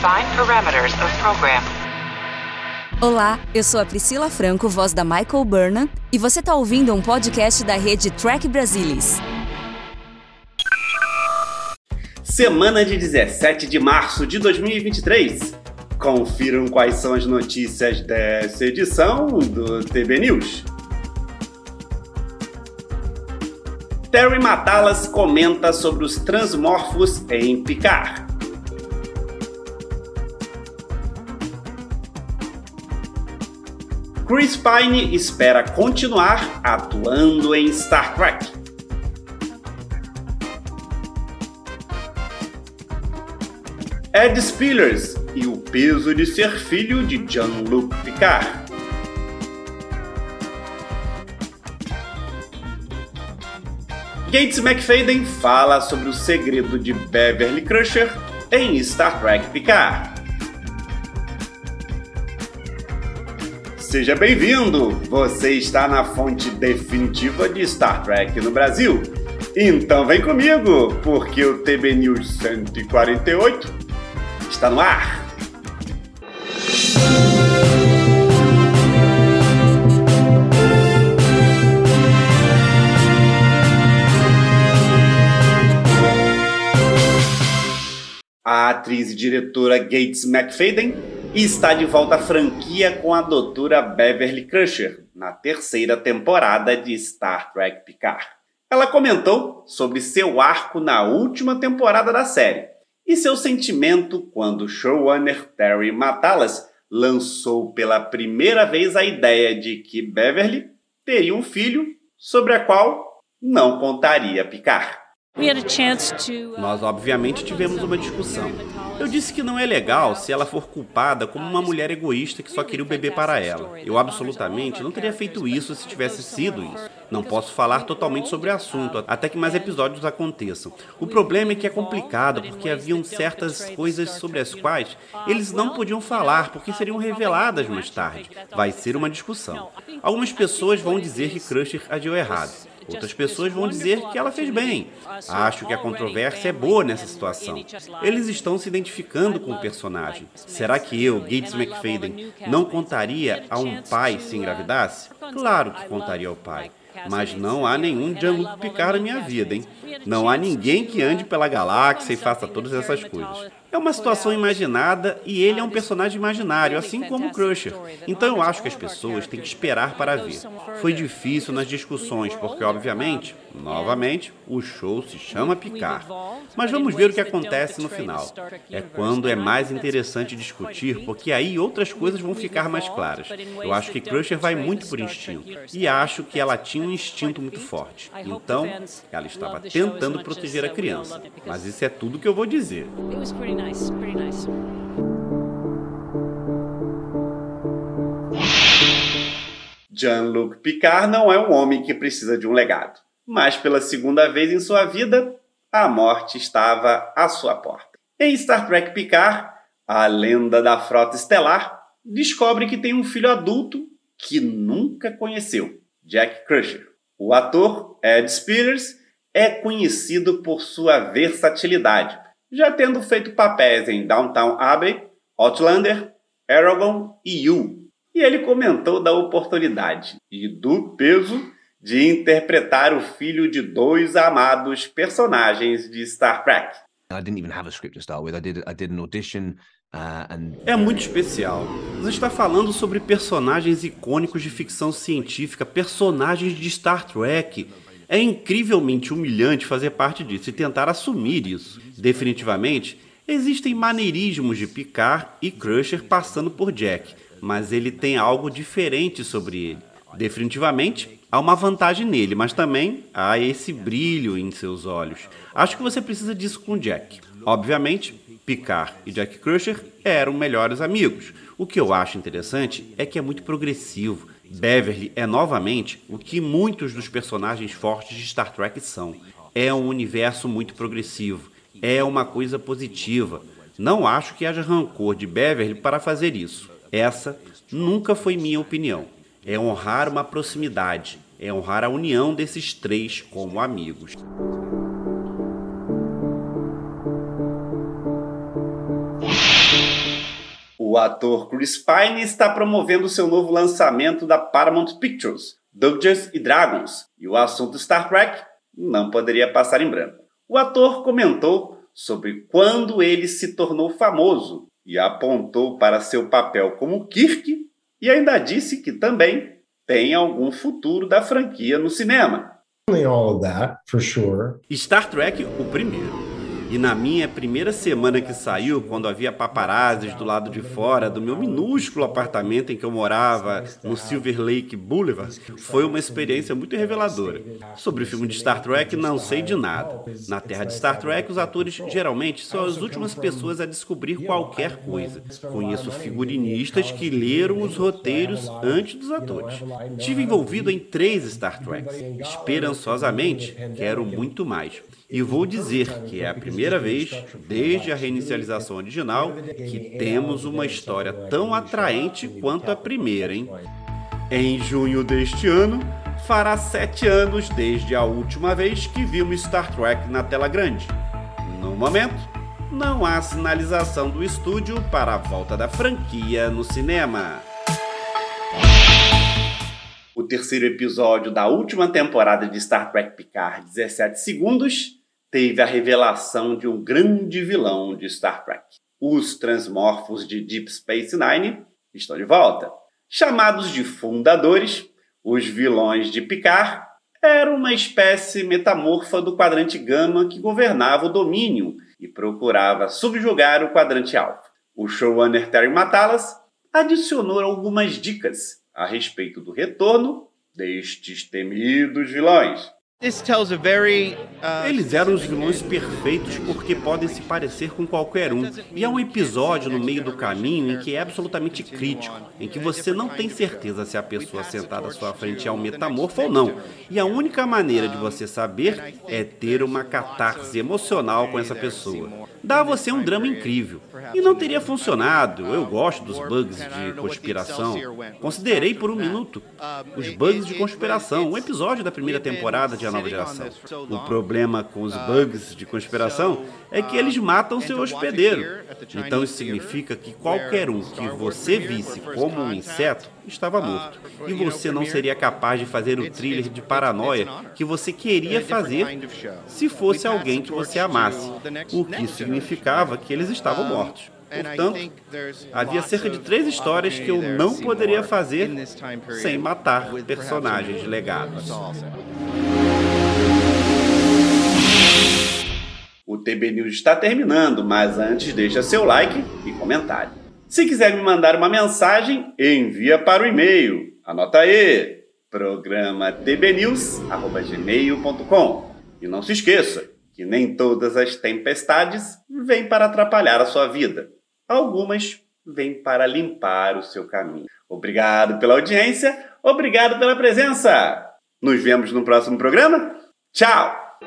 Define parameters of program. Olá, eu sou a Priscila Franco, voz da Michael Burnham, e você está ouvindo um podcast da rede Track Brasilis. Semana de 17 de março de 2023. Confiram quais são as notícias dessa edição do TB News. Terry Matalas comenta sobre os transmorfos em Picard. Chris Pine espera continuar atuando em Star Trek. Ed Spillers e o peso de ser filho de Jean-Luc Picard. Gates McFadden fala sobre o segredo de Beverly Crusher em Star Trek Picard. Seja bem-vindo! Você está na fonte definitiva de Star Trek no Brasil. Então vem comigo, porque o TB News 148 está no ar. A atriz e diretora Gates McFadden está de volta à franquia com a doutora Beverly Crusher na terceira temporada de Star Trek Picard. Ela comentou sobre seu arco na última temporada da série e seu sentimento quando o showrunner Terry Matalas lançou pela primeira vez a ideia de que Beverly teria um filho sobre a qual não contaria Picard. Uh, Nós, obviamente, tivemos uma discussão. Eu disse que não é legal se ela for culpada como uma mulher egoísta que só queria o bebê para ela. Eu absolutamente não teria feito isso se tivesse sido isso. Não posso falar totalmente sobre o assunto até que mais episódios aconteçam. O problema é que é complicado porque haviam certas coisas sobre as quais eles não podiam falar porque seriam reveladas mais tarde. Vai ser uma discussão. Algumas pessoas vão dizer que Crusher agiu errado. Outras pessoas vão dizer que ela fez bem. Acho que a controvérsia é boa nessa situação. Eles estão se identificando com o personagem. Será que eu, Gates McFadden, não contaria a um pai se engravidasse? Claro que contaria ao pai. Mas não há nenhum Jean-Luc Picard na minha vida, hein? Não há ninguém que ande pela galáxia e faça todas essas coisas. É uma situação imaginada e ele é um personagem imaginário, assim como o Crusher. Então eu acho que as pessoas têm que esperar para ver. Foi difícil nas discussões, porque obviamente, novamente, o show se chama Picard. Mas vamos ver o que acontece no final. É quando é mais interessante discutir, porque aí outras coisas vão ficar mais claras. Eu acho que Crusher vai muito por instinto. E acho que ela tinha um instinto muito forte. Então, ela estava tentando proteger a criança. Mas isso é tudo que eu vou dizer. Nice, pretty nice. Jean-Luc Picard não é um homem que precisa de um legado, mas pela segunda vez em sua vida, a morte estava à sua porta. Em Star Trek Picard, a lenda da frota estelar descobre que tem um filho adulto que nunca conheceu, Jack Crusher. O ator Ed Spillers é conhecido por sua versatilidade, já tendo feito papéis em Downtown Abbey, Outlander, Aragon e You. E ele comentou da oportunidade e do peso de interpretar o filho de dois amados personagens de Star Trek. É muito especial. Você está falando sobre personagens icônicos de ficção científica, personagens de Star Trek. É incrivelmente humilhante fazer parte disso e tentar assumir isso. Definitivamente, existem maneirismos de Picard e Crusher passando por Jack, mas ele tem algo diferente sobre ele. Definitivamente, há uma vantagem nele, mas também há esse brilho em seus olhos. Acho que você precisa disso com Jack. Obviamente, Picard e Jack Crusher eram melhores amigos. O que eu acho interessante é que é muito progressivo. Beverly é novamente o que muitos dos personagens fortes de Star Trek são. É um universo muito progressivo, é uma coisa positiva. Não acho que haja rancor de Beverly para fazer isso. Essa nunca foi minha opinião. É honrar uma proximidade, é honrar a união desses três como amigos. Ator Chris Pine está promovendo seu novo lançamento da Paramount Pictures, Dungeons e Dragons, e o assunto Star Trek não poderia passar em branco. O ator comentou sobre quando ele se tornou famoso e apontou para seu papel como Kirk e ainda disse que também tem algum futuro da franquia no cinema. Star Trek, o primeiro. E na minha primeira semana que saiu, quando havia paparazzis do lado de fora do meu minúsculo apartamento em que eu morava, no Silver Lake Boulevard, foi uma experiência muito reveladora. Sobre o filme de Star Trek, não sei de nada. Na terra de Star Trek, os atores geralmente são as últimas pessoas a descobrir qualquer coisa. Conheço figurinistas que leram os roteiros antes dos atores. Tive envolvido em três Star Treks. Esperançosamente, quero muito mais. E vou dizer que é a primeira vez, desde a reinicialização original, que temos uma história tão atraente quanto a primeira, hein? Em junho deste ano, fará sete anos desde a última vez que vimos Star Trek na tela grande. No momento, não há sinalização do estúdio para a volta da franquia no cinema. O terceiro episódio da última temporada de Star Trek Picard, 17 segundos, teve a revelação de um grande vilão de Star Trek. Os transmorfos de Deep Space Nine estão de volta. Chamados de fundadores, os vilões de Picard eram uma espécie metamorfa do quadrante gama que governava o domínio e procurava subjugar o quadrante alfa. O showrunner Terry Matalas adicionou algumas dicas a respeito do retorno destes temidos vilões. Uh, Eles eram os vilões perfeitos porque podem se parecer com qualquer um. E há um episódio no meio do caminho em que é absolutamente crítico, em que você não tem certeza se a pessoa sentada à sua frente é um metamorfo ou não. E a única maneira de você saber é ter uma catarse emocional com essa pessoa dá a você um drama incrível. E não teria funcionado. Eu gosto dos bugs de conspiração. Considerei por um minuto os bugs de conspiração, um episódio da primeira temporada de A Nova Geração. O problema com os bugs de conspiração é que eles matam seu hospedeiro. Então isso significa que qualquer um que você visse como um inseto estava morto. E você não seria capaz de fazer o thriller de paranoia que você queria fazer se fosse alguém que você amasse, o que significava que eles estavam mortos. Portanto, havia cerca de três histórias que eu não poderia fazer sem matar personagens legados. O TB News está terminando, mas antes deixa seu like e comentário. Se quiser me mandar uma mensagem, envia para o e-mail. Anota aí: programa tbnews@gmail.com. E não se esqueça que nem todas as tempestades vêm para atrapalhar a sua vida. Algumas vêm para limpar o seu caminho. Obrigado pela audiência, obrigado pela presença. Nos vemos no próximo programa. Tchau!